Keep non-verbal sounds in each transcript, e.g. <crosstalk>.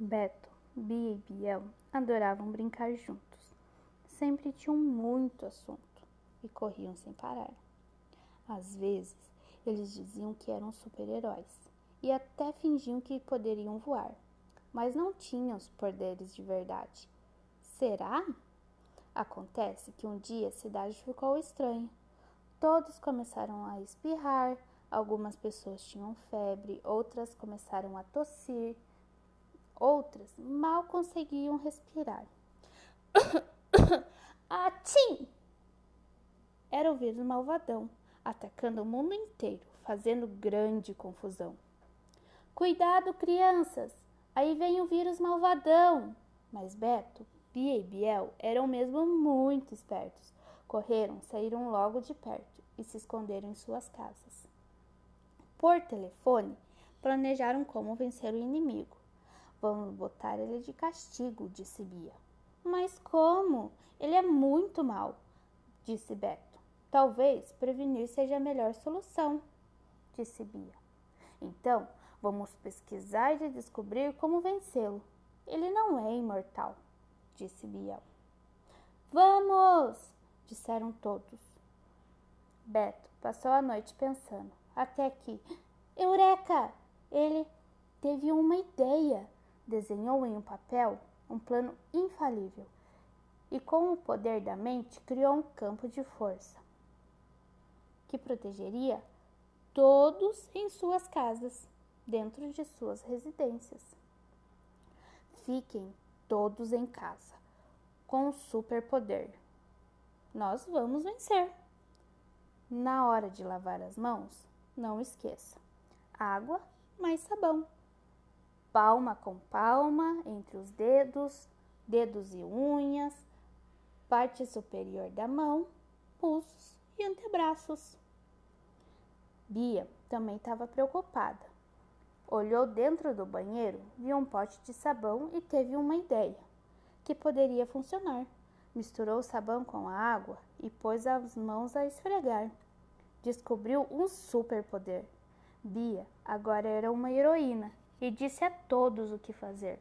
Beto, Bia e Biel adoravam brincar juntos. Sempre tinham muito assunto e corriam sem parar. Às vezes, eles diziam que eram super-heróis e até fingiam que poderiam voar, mas não tinham os poderes de verdade. Será? Acontece que um dia a cidade ficou estranha. Todos começaram a espirrar, algumas pessoas tinham febre, outras começaram a tossir, outras mal conseguiam respirar. <coughs> Atim! Era o vírus malvadão, atacando o mundo inteiro, fazendo grande confusão. Cuidado, crianças! Aí vem o vírus malvadão! Mas Beto, Bia e Biel eram mesmo muito espertos. Correram, saíram logo de perto e se esconderam em suas casas. Por telefone, planejaram como vencer o inimigo. Vamos botar ele de castigo, disse Bia. Mas como? Ele é muito mau, disse Beto. Talvez prevenir seja a melhor solução, disse Bia. Então, vamos pesquisar e descobrir como vencê-lo. Ele não é imortal disse Biel. Vamos! disseram todos. Beto passou a noite pensando, até que, Eureka! Ele teve uma ideia. Desenhou em um papel um plano infalível e, com o poder da mente, criou um campo de força que protegeria todos em suas casas, dentro de suas residências. Fiquem todos em casa, com o superpoder. Nós vamos vencer. Na hora de lavar as mãos, não esqueça: água mais sabão. Palma com palma entre os dedos, dedos e unhas, parte superior da mão, pulsos e antebraços. Bia também estava preocupada. Olhou dentro do banheiro, viu um pote de sabão e teve uma ideia que poderia funcionar. Misturou o sabão com a água e pôs as mãos a esfregar. Descobriu um superpoder. Bia agora era uma heroína e disse a todos o que fazer.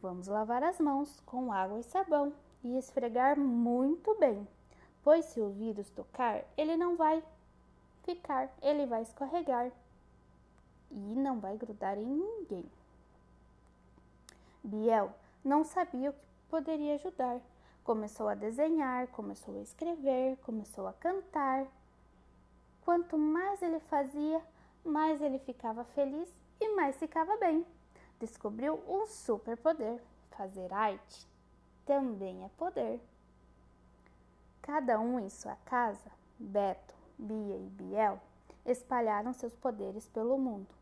Vamos lavar as mãos com água e sabão e esfregar muito bem, pois se o vírus tocar, ele não vai ficar, ele vai escorregar e não vai grudar em ninguém. Biel não sabia o que poderia ajudar. Começou a desenhar, começou a escrever, começou a cantar. Quanto mais ele fazia, mais ele ficava feliz e mais ficava bem. Descobriu um superpoder. Fazer arte também é poder. Cada um em sua casa, Beto, Bia e Biel, espalharam seus poderes pelo mundo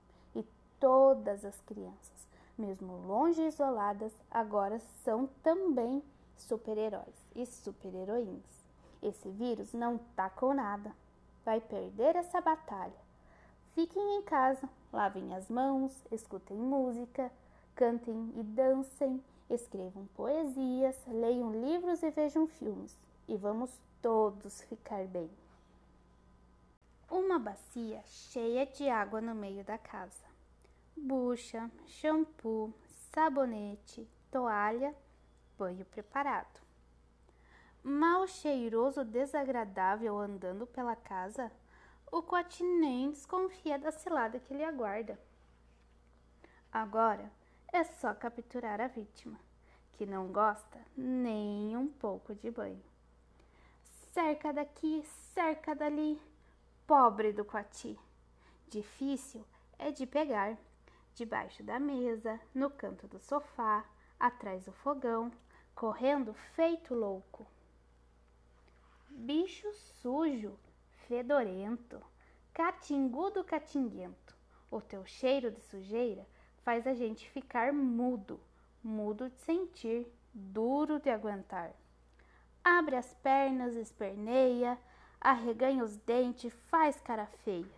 todas as crianças, mesmo longe e isoladas, agora são também super-heróis e super-heroínas. Esse vírus não tá com nada. Vai perder essa batalha. Fiquem em casa, lavem as mãos, escutem música, cantem e dancem, escrevam poesias, leiam livros e vejam filmes. E vamos todos ficar bem. Uma bacia cheia de água no meio da casa bucha, shampoo, sabonete, toalha, banho preparado. Mal cheiroso, desagradável andando pela casa, o Coati nem desconfia da cilada que lhe aguarda. Agora é só capturar a vítima, que não gosta nem um pouco de banho. Cerca daqui, cerca dali, pobre do Coati. Difícil é de pegar debaixo da mesa, no canto do sofá, atrás do fogão, correndo feito louco. Bicho sujo, fedorento, catingudo catinguento. O teu cheiro de sujeira faz a gente ficar mudo, mudo de sentir, duro de aguentar. Abre as pernas, esperneia, arreganha os dentes, faz cara feia.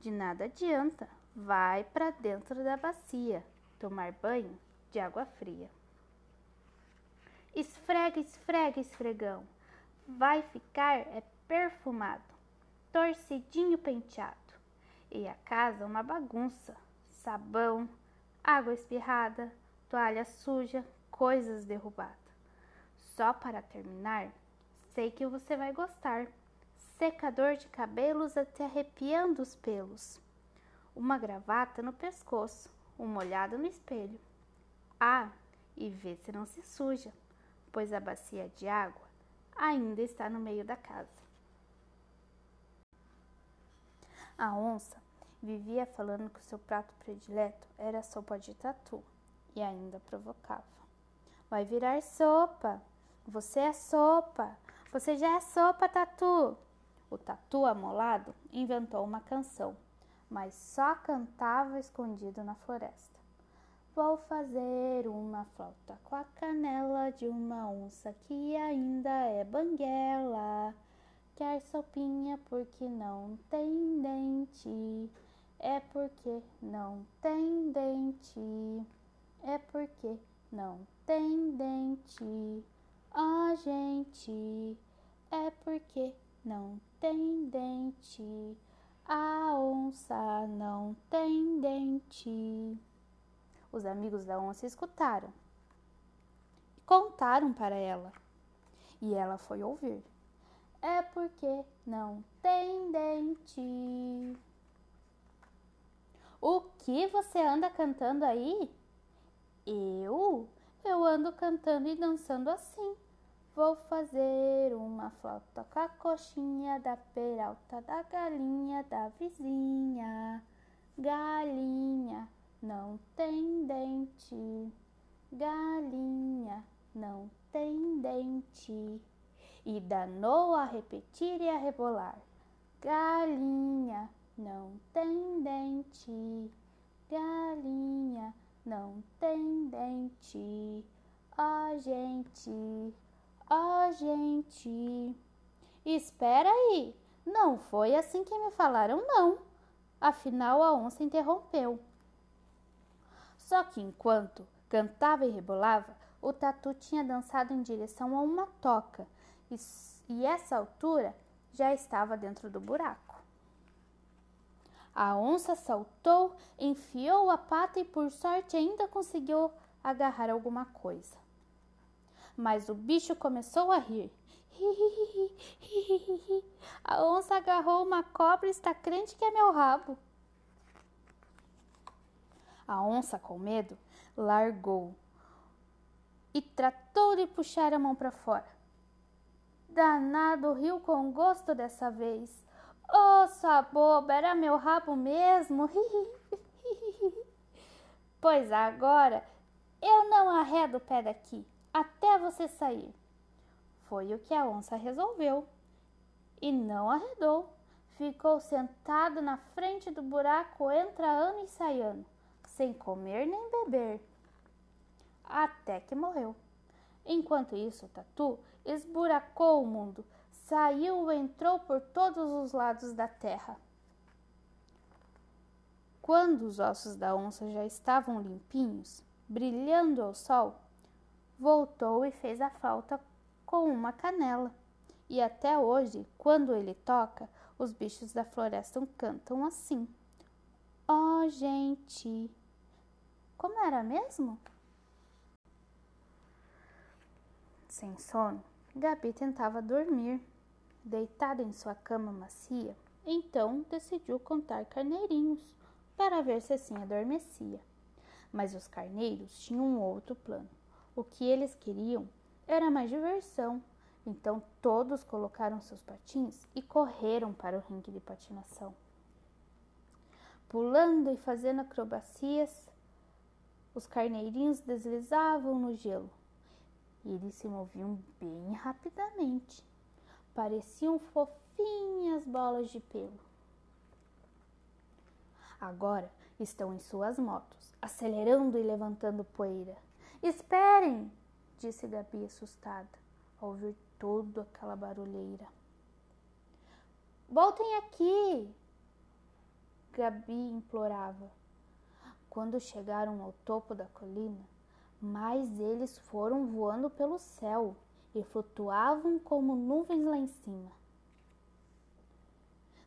De nada adianta, vai para dentro da bacia tomar banho de água fria. Esfrega, esfrega, esfregão. Vai ficar é perfumado, torcidinho penteado. E a casa uma bagunça. Sabão, água espirrada, toalha suja, coisas derrubadas. Só para terminar, sei que você vai gostar. Secador de cabelos até arrepiando os pelos. Uma gravata no pescoço, uma olhada no espelho. Ah, e vê se não se suja, pois a bacia de água ainda está no meio da casa. A onça vivia falando que o seu prato predileto era sopa de tatu e ainda provocava. Vai virar sopa! Você é sopa! Você já é sopa, tatu! O tatu amolado inventou uma canção, mas só cantava escondido na floresta. Vou fazer uma flauta com a canela de uma onça que ainda é banguela. Quer sopinha porque não tem dente. É porque não tem dente. É porque não tem dente. A gente é porque não tem dente. A onça não tem dente. Os amigos da onça escutaram e contaram para ela. E ela foi ouvir. É porque não tem dente. O que você anda cantando aí? Eu? Eu ando cantando e dançando assim. Vou fazer uma flauta com a coxinha da peralta da galinha da vizinha. Galinha, não tem dente. Galinha não tem dente. E danou a repetir e a rebolar. Galinha não tem dente. Galinha não tem dente. A gente, a gente. Espera aí, não foi assim que me falaram, não. Afinal, a onça interrompeu. Só que enquanto cantava e rebolava, o tatu tinha dançado em direção a uma toca e, e essa altura já estava dentro do buraco. A onça saltou, enfiou a pata e, por sorte, ainda conseguiu agarrar alguma coisa. Mas o bicho começou a rir. A onça agarrou uma cobra e está crente que é meu rabo. A onça, com medo, largou e tratou de puxar a mão para fora. Danado riu com gosto dessa vez. Oh, sua boba, era meu rabo mesmo? <laughs> pois agora eu não arredo o pé daqui até você sair. Foi o que a onça resolveu. E não arredou. Ficou sentado na frente do buraco, entra ano e sai ano sem comer nem beber, até que morreu. Enquanto isso, Tatu esburacou o mundo, saiu e entrou por todos os lados da terra. Quando os ossos da onça já estavam limpinhos, brilhando ao sol, voltou e fez a flauta com uma canela. E até hoje, quando ele toca, os bichos da floresta cantam assim: Ó oh, gente, como era mesmo? Sem sono, Gabi tentava dormir. Deitada em sua cama macia, então decidiu contar carneirinhos para ver se assim adormecia. Mas os carneiros tinham um outro plano. O que eles queriam era mais diversão. Então todos colocaram seus patins e correram para o ringue de patinação. Pulando e fazendo acrobacias, os carneirinhos deslizavam no gelo. Eles se moviam bem rapidamente. Pareciam fofinhas bolas de pelo. Agora estão em suas motos, acelerando e levantando poeira. Esperem! disse Gabi assustada ao ouvir toda aquela barulheira. Voltem aqui! Gabi implorava. Quando chegaram ao topo da colina, mais eles foram voando pelo céu e flutuavam como nuvens lá em cima.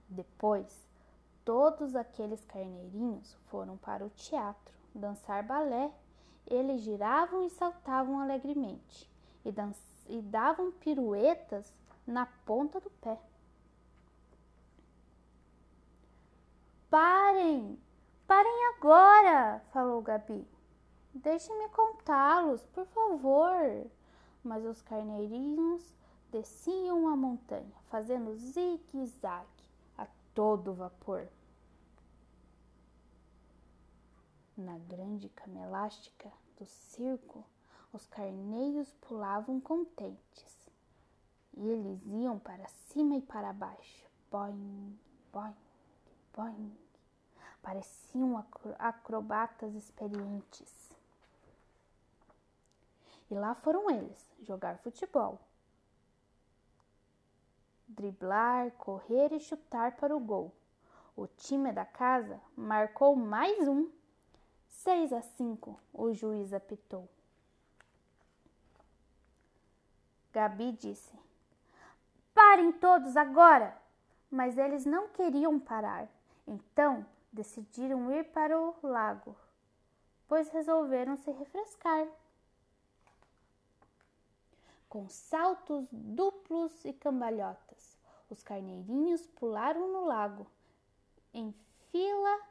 Depois, todos aqueles carneirinhos foram para o teatro dançar balé eles giravam e saltavam alegremente e, e davam piruetas na ponta do pé. Parem! Parem agora! falou Gabi. Deixem-me contá-los, por favor. Mas os carneirinhos desciam a montanha, fazendo zigue-zague a todo vapor. Na grande cama elástica do circo, os carneiros pulavam contentes e eles iam para cima e para baixo. Boing, boing, boing. Pareciam acrobatas experientes. E lá foram eles jogar futebol. Driblar, correr e chutar para o gol. O time da casa marcou mais um. Seis a cinco, o juiz apitou. Gabi disse: Parem todos agora! Mas eles não queriam parar, então decidiram ir para o lago, pois resolveram se refrescar com saltos duplos e cambalhotas. Os carneirinhos pularam no lago, em fila,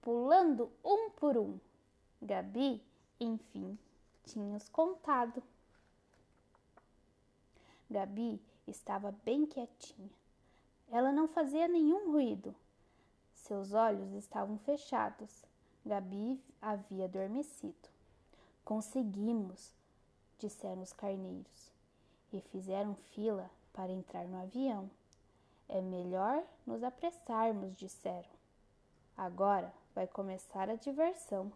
pulando um por um. Gabi, enfim, tinha os contado. Gabi estava bem quietinha. Ela não fazia nenhum ruído. Seus olhos estavam fechados. Gabi havia adormecido. Conseguimos, disseram os carneiros, e fizeram fila para entrar no avião. É melhor nos apressarmos, disseram. Agora vai começar a diversão.